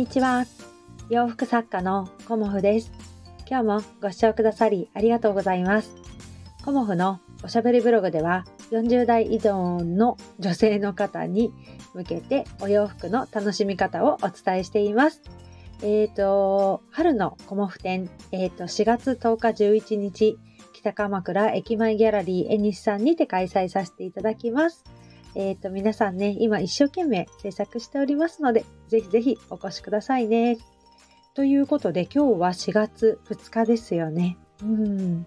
にちは。洋服作家のコモフです。今日もご視聴くださりありがとうございます。コモフのおしゃべりブログでは40代以上の女性の方に向けてお洋服の楽しみ方をお伝えしています。えっ、ー、と、春のコモフ展、えっ、ー、と、4月10日11日、北鎌倉駅前ギャラリーエニスさんにて開催させていただきます。えっ、ー、と、皆さんね、今一生懸命制作しておりますので、ぜひぜひお越しくださいね。ということで、今日は4月2日ですよね。うん。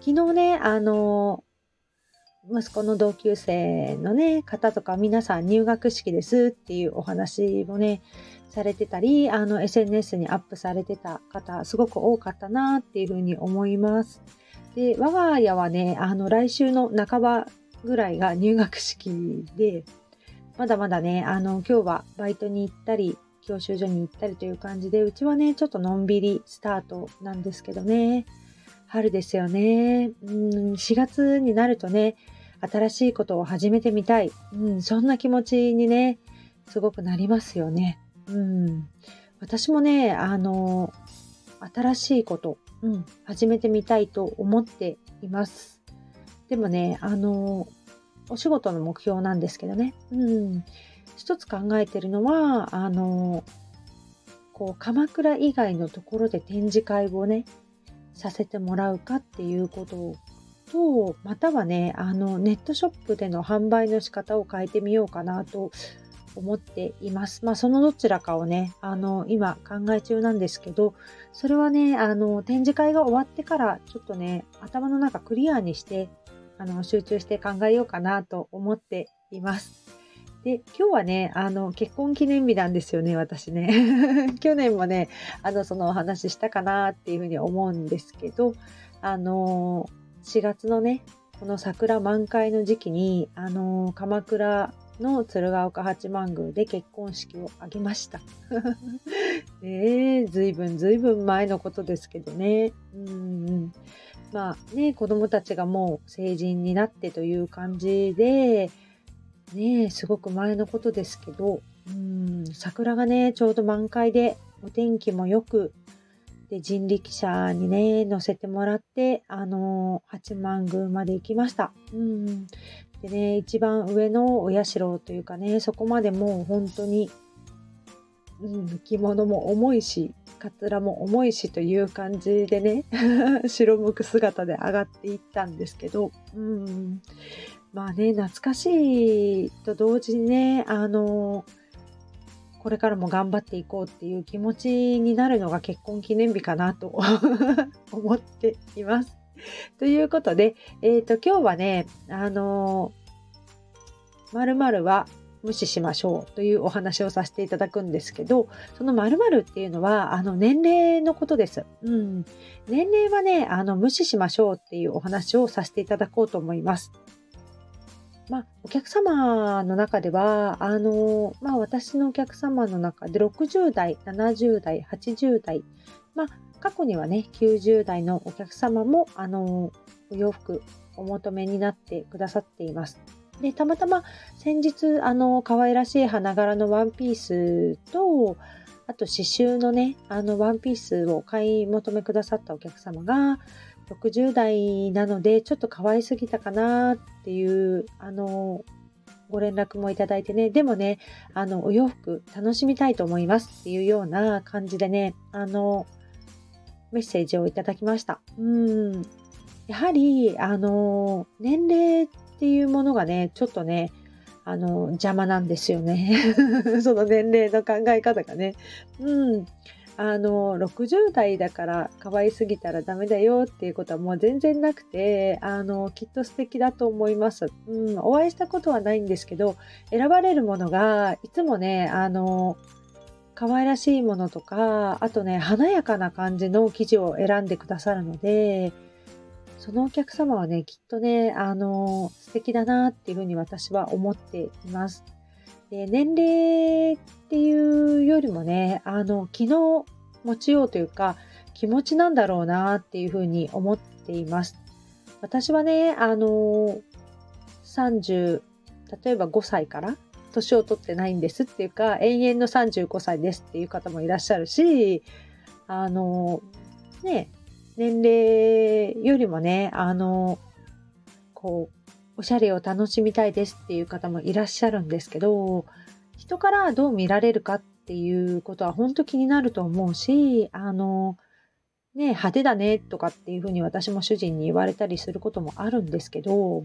昨日ね、あの、息子の同級生のね、方とか皆さん入学式ですっていうお話もね、されてたり、あの、SNS にアップされてた方、すごく多かったなっていうふうに思います。で、我が家はね、あの、来週の半ばぐらいが入学式で、まだまだね、あの、今日はバイトに行ったり、教習所に行ったりという感じで、うちはね、ちょっとのんびりスタートなんですけどね。春ですよね。うん、4月になるとね、新しいことを始めてみたい。うん、そんな気持ちにね、すごくなりますよね。うん。私もね、あの、新しいこと、うん、始めてみたいと思っています。でもね、あの、お仕事の目標なんですけどね。うん。一つ考えてるのは、あの、こう、鎌倉以外のところで展示会をね、させてもらうかっていうことと、またはね、あの、ネットショップでの販売の仕方を変えてみようかなと思っています。まあ、そのどちらかをね、あの、今考え中なんですけど、それはね、あの、展示会が終わってから、ちょっとね、頭の中クリアにして、あの、集中して考えようかなと思っています。で、今日はね、あの、結婚記念日なんですよね、私ね。去年もね、あの、そのお話ししたかなっていうふうに思うんですけど、あの、4月のね、この桜満開の時期に、あの、鎌倉の鶴岡八幡宮で結婚式を挙げました。ねえ、ずいぶんずいぶん前のことですけどね。うんまあね、子供たちがもう成人になってという感じで、ね、すごく前のことですけど、うん、桜がね、ちょうど満開で、お天気も良く、で、人力車にね、乗せてもらって、あのー、八幡宮まで行きました。うん。でね、一番上のお社というかね、そこまでもう本当に、うん、着物も重いし、かつらも重いしという感じでね 白むく姿で上がっていったんですけど、うん、まあね懐かしいと同時にねあのこれからも頑張っていこうっていう気持ちになるのが結婚記念日かなと 思っています。ということで、えっ、ー、と今日はねあのまるは無視しましょうというお話をさせていただくんですけど、その〇〇っていうのは、あの、年齢のことです。うん。年齢はね、あの、無視しましょうっていうお話をさせていただこうと思います。まあ、お客様の中では、あの、まあ、私のお客様の中で60代、70代、80代、まあ、過去にはね、90代のお客様も、あの、お洋服お求めになってくださっています。で、たまたま先日、あの、可愛らしい花柄のワンピースと、あと刺繍のね、あのワンピースを買い求めくださったお客様が、60代なのでちょっと可愛すぎたかなっていう、あの、ご連絡もいただいてね、でもね、あの、お洋服楽しみたいと思いますっていうような感じでね、あの、メッセージをいただきました。うん。やはり、あの、年齢っていうものがね、ちょっとね、あの、邪魔なんですよね。その年齢の考え方がね。うん。あの、60代だから可愛すぎたらダメだよっていうことはもう全然なくて、あの、きっと素敵だと思います。うん、お会いしたことはないんですけど、選ばれるものがいつもね、あの、可愛らしいものとか、あとね、華やかな感じの生地を選んでくださるので、そのお客様はね、きっとね、あの、素敵だなっていうふうに私は思っています。で年齢っていうよりもね、あの、気の持ちようというか、気持ちなんだろうなっていうふうに思っています。私はね、あの、30、例えば5歳から年を取ってないんですっていうか、永遠の35歳ですっていう方もいらっしゃるし、あの、ね、年齢よりもね、あの、こう、おしゃれを楽しみたいですっていう方もいらっしゃるんですけど、人からどう見られるかっていうことは本当気になると思うし、あの、ね、派手だねとかっていうふうに私も主人に言われたりすることもあるんですけど、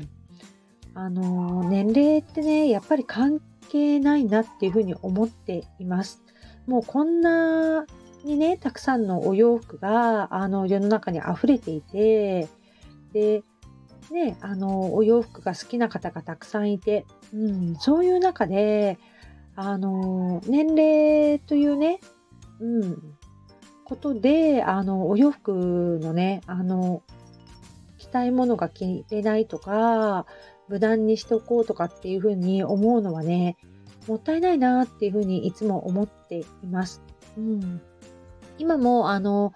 あの、年齢ってね、やっぱり関係ないなっていうふうに思っています。もうこんなにね、たくさんのお洋服が、あの、世の中に溢れていて、で、ね、あの、お洋服が好きな方がたくさんいて、うん、そういう中で、あの、年齢というね、うん、ことで、あの、お洋服のね、あの、着たいものが着れないとか、無難にしておこうとかっていうふうに思うのはね、もったいないなっていうふうにいつも思っています。うん、今も、あの、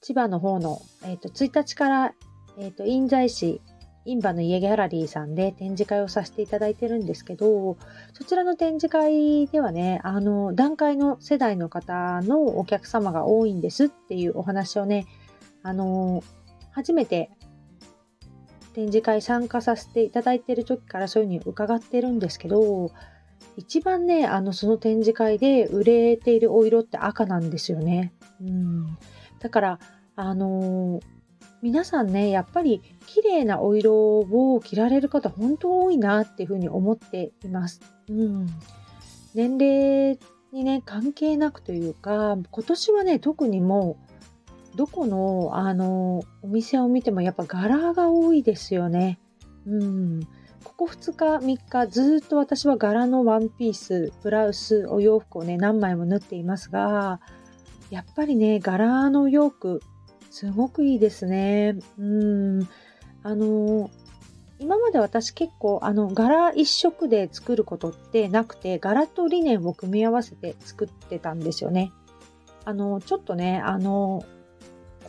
千葉の方の、えっ、ー、と、1日から、えっ、ー、と、印西市インバの家ギャラリーさんで展示会をさせていただいてるんですけど、そちらの展示会ではね、あの、段階の世代の方のお客様が多いんですっていうお話をね、あの、初めて展示会参加させていただいてる時からそういうふうに伺ってるんですけど、一番ね、あの、その展示会で売れているお色って赤なんですよね。うん。だから、あの皆さんね、やっぱり綺麗なお色を着られる方本当多いなっていうふうに思っています。うん。年齢にね、関係なくというか、今年はね、特にもう、どこの、あの、お店を見てもやっぱ柄が多いですよね。うん。ここ2日、3日、ずっと私は柄のワンピース、ブラウス、お洋服をね、何枚も縫っていますが、やっぱりね、柄の洋服、すごくいいですね。うん。あの、今まで私結構あの柄一色で作ることってなくて柄とリネンを組み合わせて作ってたんですよね。あのちょっとねあの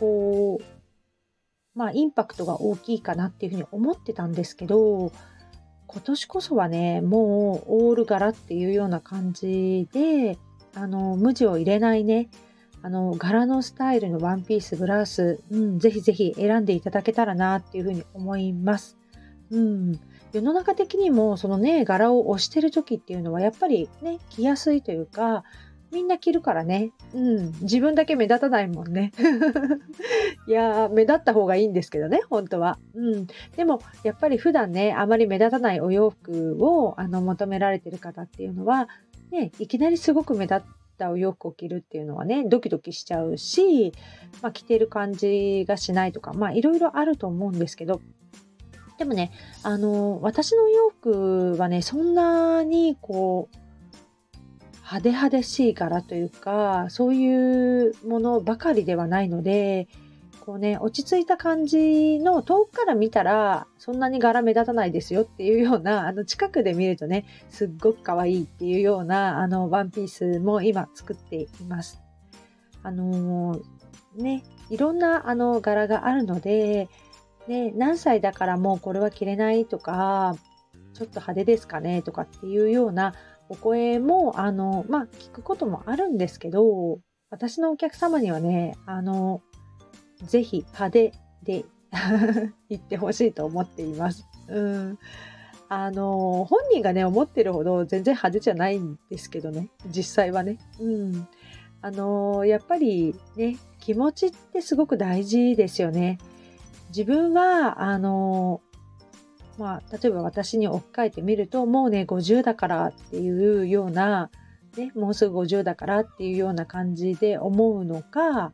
こうまあインパクトが大きいかなっていうふうに思ってたんですけど今年こそはねもうオール柄っていうような感じであの無地を入れないねあの、柄のスタイルのワンピース、ブラウス、うん、ぜひぜひ選んでいただけたらなっていうふうに思います。うん。世の中的にも、そのね、柄を押してる時っていうのは、やっぱりね、着やすいというか、みんな着るからね。うん。自分だけ目立たないもんね。いやー、目立った方がいいんですけどね、本当は。うん。でも、やっぱり普段ね、あまり目立たないお洋服をあの求められてる方っていうのは、ね、いきなりすごく目立っ、たお洋服を着るっていうのはねドキドキしちゃうし、まあ、着てる感じがしないとかまあいろいろあると思うんですけどでもねあの私の洋服はねそんなにこう派手派手しい柄というかそういうものばかりではないのでこうね、落ち着いた感じの遠くから見たら、そんなに柄目立たないですよっていうような、あの近くで見るとね、すっごく可愛いっていうような、あの、ワンピースも今作っています。あのー、ね、いろんなあの柄があるので、ね、何歳だからもうこれは着れないとか、ちょっと派手ですかねとかっていうようなお声も、あの、まあ、聞くこともあるんですけど、私のお客様にはね、あの、ぜひ派手で 言ってほしいと思っています。うん。あの、本人がね、思ってるほど全然派手じゃないんですけどね、実際はね。うん。あの、やっぱりね、気持ちってすごく大事ですよね。自分は、あの、まあ、例えば私に置き換えてみると、もうね、50だからっていうような、ね、もうすぐ50だからっていうような感じで思うのか、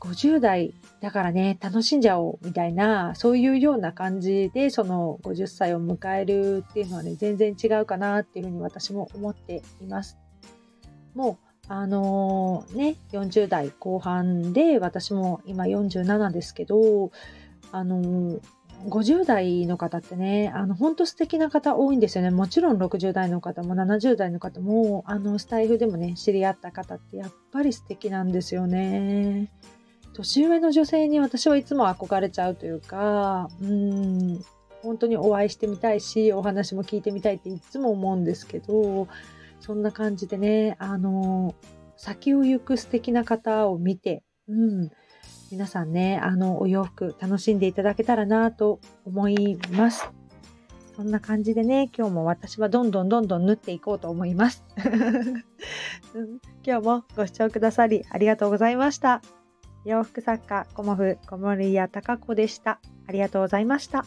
50代だからね、楽しんじゃおうみたいな、そういうような感じで、その50歳を迎えるっていうのはね、全然違うかなっていうふうに私も思っています。もう、あのー、ね、40代後半で、私も今47ですけど、あのー、50代の方ってね、あの、本当素敵な方多いんですよね。もちろん60代の方も70代の方も、あの、スタイフでもね、知り合った方ってやっぱり素敵なんですよね。年上の女性に私はいつも憧れちゃうというか、うん、本当にお会いしてみたいしお話も聞いてみたいっていつも思うんですけどそんな感じでねあの先を行く素敵な方を見て、うん、皆さんねあのお洋服楽しんでいただけたらなと思います。そんな感じでね、今日も私はどんどんどんどん縫っていこうと思います。今日もご視聴くださりありがとうございました。洋服作家、コモフ、小森屋隆子でした。ありがとうございました。